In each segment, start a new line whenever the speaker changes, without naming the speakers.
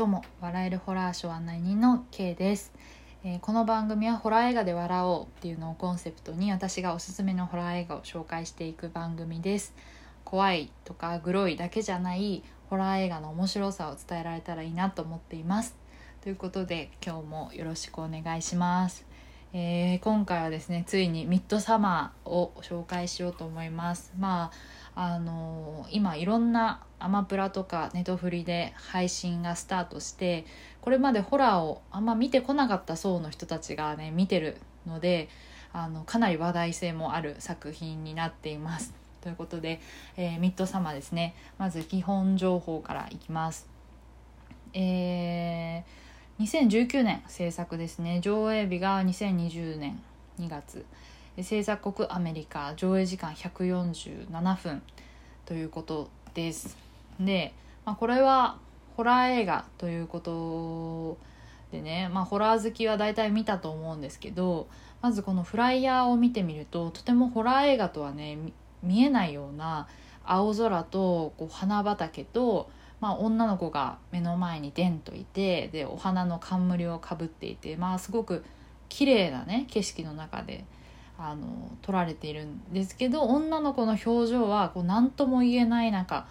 どうも笑えるホラーショー案内人の K です、えーこの番組はホラー映画で笑おうっていうのをコンセプトに私がおすすめのホラー映画を紹介していく番組です。怖いとかグロいだけじゃないホラー映画の面白さを伝えられたらいいなと思っています。ということで今日もよろしくお願いします。えー今回はですねついにミッドサマーを紹介しようと思います。まああの今いろんなアマプラとかネトフリで配信がスタートしてこれまでホラーをあんま見てこなかった層の人たちがね見てるのであのかなり話題性もある作品になっています。ということで、えーミッドサマーですね。まず基本情報からいきます。えー2019年制作ですね。上映日が2020年2月制作国アメリカ上映時間147分ということです。で、まあ、これはホラー映画ということでね、まあ、ホラー好きは大体見たと思うんですけどまずこのフライヤーを見てみるととてもホラー映画とはね見えないような青空とこう花畑とまあ、女の子が目の前にでんといてでお花の冠をかぶっていて、まあ、すごく綺麗なね景色の中であの撮られているんですけど女の子の表情はこう何とも言えないなんか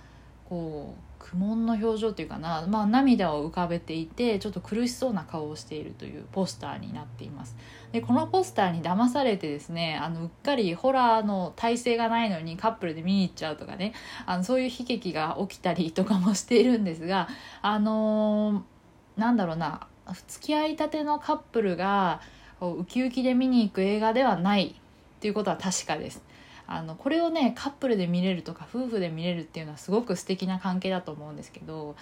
こう苦悶の表情っていうかな、まあ、涙を浮かべていてちょっと苦しそうな顔をしているというポスターになっています。でこのポスターに騙されてですねあのうっかりホラーの体制がないのにカップルで見に行っちゃうとかねあのそういう悲劇が起きたりとかもしているんですがあのーなんだろうな付き合いたてのカップルがウキウキで見に行く映画ではないっていうことは確かです。あのこれをねカップルで見れるとか夫婦で見れるっていうのはすごく素敵な関係だと思うんですけど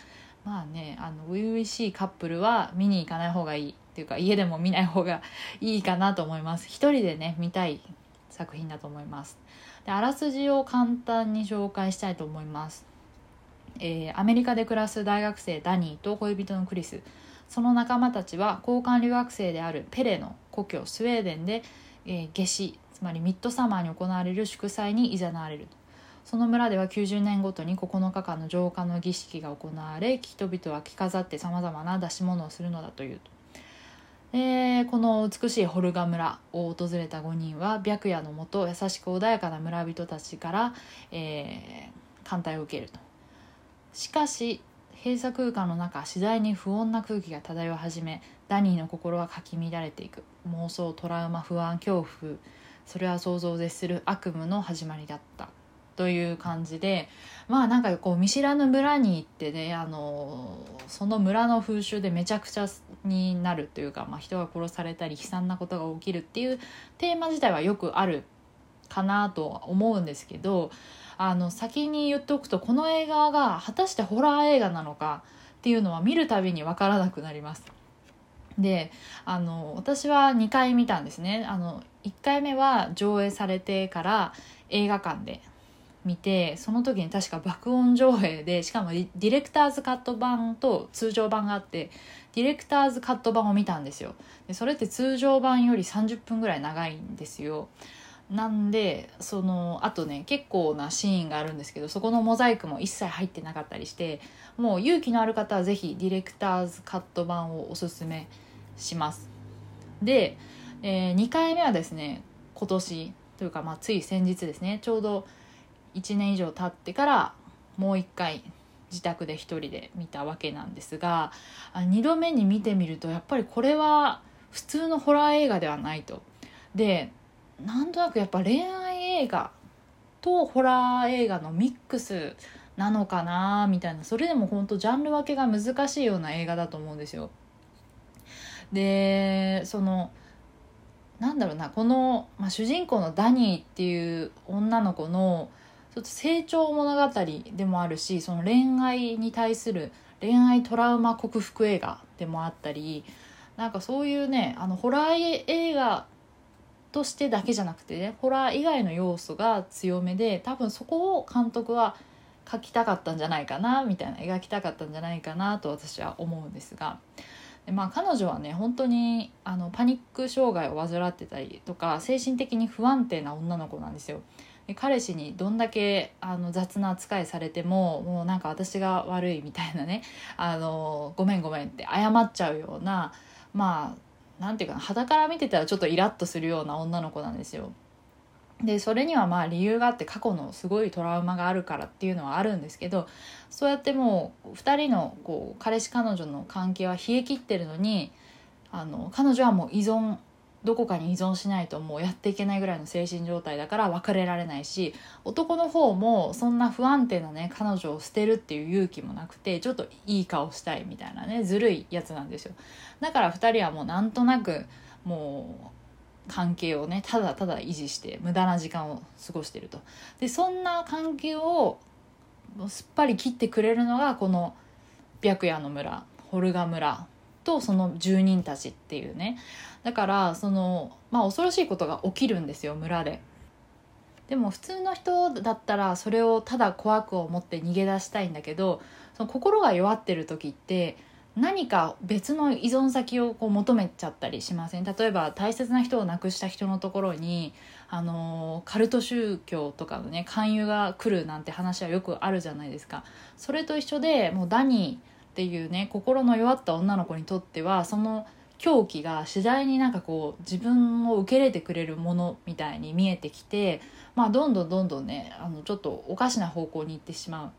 まあねあの初々しいカップルは見に行かない方がいいっていうか家でも見ない方がいいかなと思います。一人でね見たい作品だと思います。であらすじを簡単に紹介したいと思います、えーアメリカで暮らす大学生ダニーと恋人のクリス。その仲間たちは交換留学生であるペレの故郷スウェーデンで、えー夏至つまりミッドサマーに行われる祝祭に誘われるその村では90年ごとに9日間の浄化の儀式が行われ人々は着飾ってさまざまな出し物をするのだというと。でこの美しいホルガ村を訪れた5人は白夜のもと優しく穏やかな村人たちから、えー歓待を受けると。しかし閉鎖空間の中次第に不穏な空気が漂い始めダニーの心はかき乱れていく妄想トラウマ不安恐怖それは想像を絶する悪夢の始まりだったという感じでまあなんかこう見知らぬ村に行ってねあのその村の風習でめちゃくちゃになるというか、まあ、人が殺されたり悲惨なことが起きるっていうテーマ自体はよくあるかなとは思うんですけどあの先に言っておくとこの映画が果たしてホラー映画なのかっていうのは見るたびに分からなくなります。であの私は2回見たんですね。あの1回目は上映されてから映画館で見てその時に確か爆音上映でしかもディレクターズカット版と通常版があってディレクターズカット版を見たんですよ。でそれって通常版より30分ぐらい長いんですよ。なんでそのあとね結構なシーンがあるんですけどそこのモザイクも一切入ってなかったりしてもう勇気のある方はぜひディレクターズカット版をおすすめししますで、え2回目はですね今年というか、まあ、つい先日ですねちょうど1年以上経ってからもう1回自宅で一人で見たわけなんですが2度目に見てみるとやっぱりこれは普通のホラー映画ではないと。でなんとなくやっぱ恋愛映画とホラー映画のミックスなのかなみたいなそれでも本当ジャンル分けが難しいような映画だと思うんですよ。でそのなんだろうなこの、まあ、主人公のダニーっていう女の子のちょっと成長物語でもあるしその恋愛に対する恋愛トラウマ克服映画でもあったりなんかそういうねあのホラー映画としてだけじゃなくてねホラー以外の要素が強めで多分そこを監督は描きたかったんじゃないかなみたいな描きたかったんじゃないかなと私は思うんですがまあ彼女はね本当にあのパニック障害を患ってたりとか精神的に不安定な女の子なんですよで彼氏にどんだけあの雑な扱いされてももうなんか私が悪いみたいなねあのごめんごめんって謝っちゃうようなまあなんていうかな肌から見てたらちょっとイラッとするような女の子なんですよ。でそれにはまあ理由があって過去のすごいトラウマがあるからっていうのはあるんですけどそうやってもう2人のこう彼氏彼女の関係は冷え切ってるのにあの彼女はもう依存どこかに依存しないともうやっていけないぐらいの精神状態だから別れられないし男の方もそんな不安定なね彼女を捨てるっていう勇気もなくてちょっといい顔したいみたいなねずるいやつなんですよ。だから2人はもうなんとなくもう関係をねただただ維持して無駄な時間を過ごしてるとでそんな関係をすっぱり切ってくれるのがこの白夜の村ホルガ村とその住人たちっていうねだからそのまあ恐ろしいことが起きるんですよ村で。でも普通の人だったらそれをただ怖く思って逃げ出したいんだけどその心が弱ってる時って何か別の依存先をこう求めちゃったりしません？例えば大切な人を亡くした人のところにあのカルト宗教とかのね勧誘が来るなんて話はよくあるじゃないですかそれと一緒でもうダニーっていうね心の弱った女の子にとってはその狂気が次第になんかこう自分を受け入れてくれるものみたいに見えてきて、まあ、どんどんどんどんねあのちょっとおかしな方向に行ってしまうっ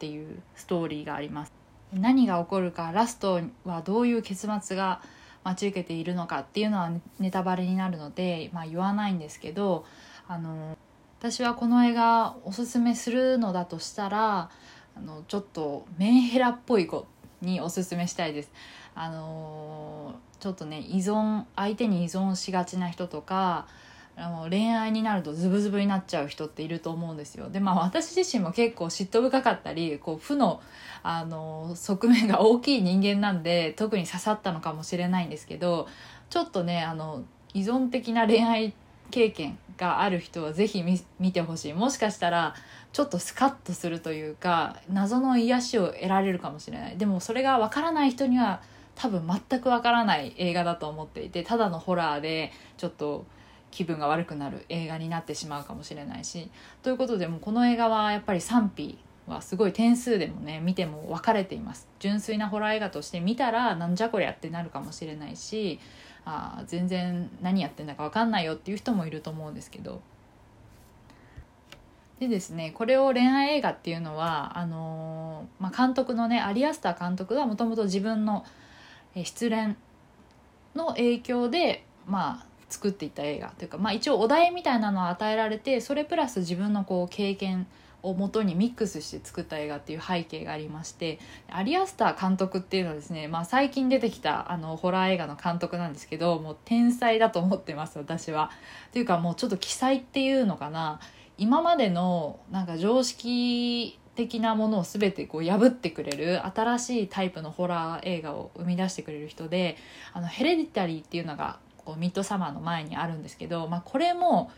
ていうストーリーがあります。何が起こるかラストはどういう結末が待ち受けているのかっていうのはネタバレになるので、まあ、言わないんですけどあの私はこの映画おすすめするのだとしたらあのちょっとメンヘラっぽい子におすすめしたいです。あの、ちょっとね依存相手に依存しがちな人とかあの恋愛になるとズブズブになっちゃう人っていると思うんですよ。でまあ私自身も結構嫉妬深かったりこう負の、あの側面が大きい人間なんで特に刺さったのかもしれないんですけどちょっとねあの依存的な恋愛経験がある人は是非見てほしいもしかしたらちょっとスカッとするというか謎の癒しを得られるかもしれないでもそれがわからない人には多分全くわからない映画だと思っていてただのホラーでちょっと気分が悪くなる映画になってしまうかもしれないし。ということでもこの映画はやっぱり賛否はすごい点数でもね見ても分かれています。純粋なホラー映画として見たらなんじゃこりゃってなるかもしれないしあ全然何やってんだか分かんないよっていう人もいると思うんですけど。でですねこれを恋愛映画っていうのはあのー、まあ、監督のねアリアスター監督がもともと自分の失恋の影響でまあ作っていった映画というか、まあ、一応お題みたいなのを与えられてそれプラス自分のこう経験をもとにミックスして作った映画っていう背景がありましてアリアスター監督っていうのはですね、まあ、最近出てきたあのホラー映画の監督なんですけどもう天才だと思ってます私は。というかもうちょっと奇才っていうのかな今までのなんか常識的なものを全てこう破ってくれる新しいタイプのホラー映画を生み出してくれる人であのヘレディタリーっていうのがこうミッドサマーの前にあるんですけど、まあ、これも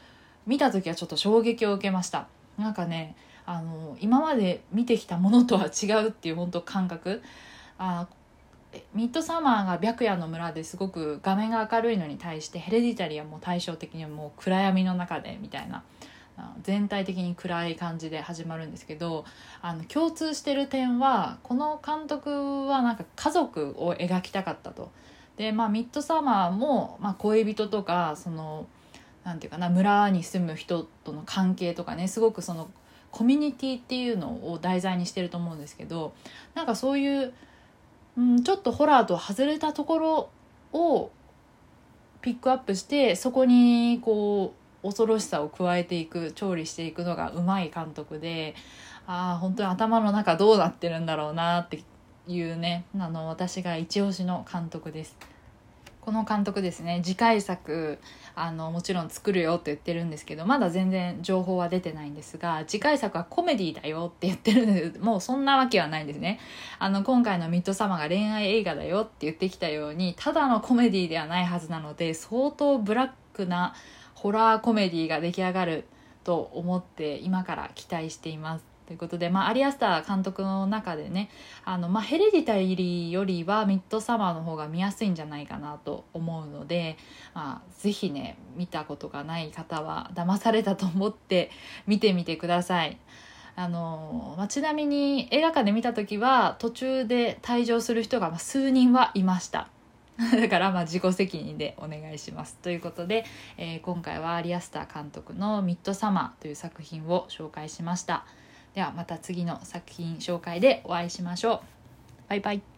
見た時はちょっと衝撃を受けましたなんかねあの今まで見てきたものとは違うっていう本当感覚あミッドサマーが白夜の村ですごく画面が明るいのに対してヘレディタリーはもう対照的にもう暗闇の中でみたいな全体的に暗い感じで始まるんですけどあの共通してる点はこの監督はなんか家族を描きたかったと。でまあミッドサマーも、まあ、恋人とかそのなんていうかな村に住む人との関係とかねすごくそのコミュニティっていうのを題材にしてると思うんですけどなんかそういう、うん、ちょっとホラーと外れたところをピックアップしてそこにこう恐ろしさを加えていく調理していくのがうまい監督でああ本当に頭の中どうなってるんだろうなっていうねあの私が一押しの監督です。この監督ですね次回作あのもちろん作るよって言ってるんですけどまだ全然情報は出てないんですが次回作はコメディだよって言ってるんです。もうそんなわけはないんですね。あの今回の「ミッドサマー」が恋愛映画だよって言ってきたようにただのコメディではないはずなので相当ブラックなホラーコメディが出来上がると思って今から期待しています。ということで、まあ、アリアスター監督の中でねあの、まあ、ヘレディタリーよりはミッドサマーの方が見やすいんじゃないかなと思うので、まあ、ぜひね見たことがない方は騙されたと思って見てみてください。あのまあ、ちなみに映画館で見た時は途中で退場する人が数人はいました。だからまあ自己責任でお願いします。ということで、えー、今回はアリアスター監督の「ミッドサマー」という作品を紹介しました。ではまた次の作品紹介でお会いしましょう。バイバイ。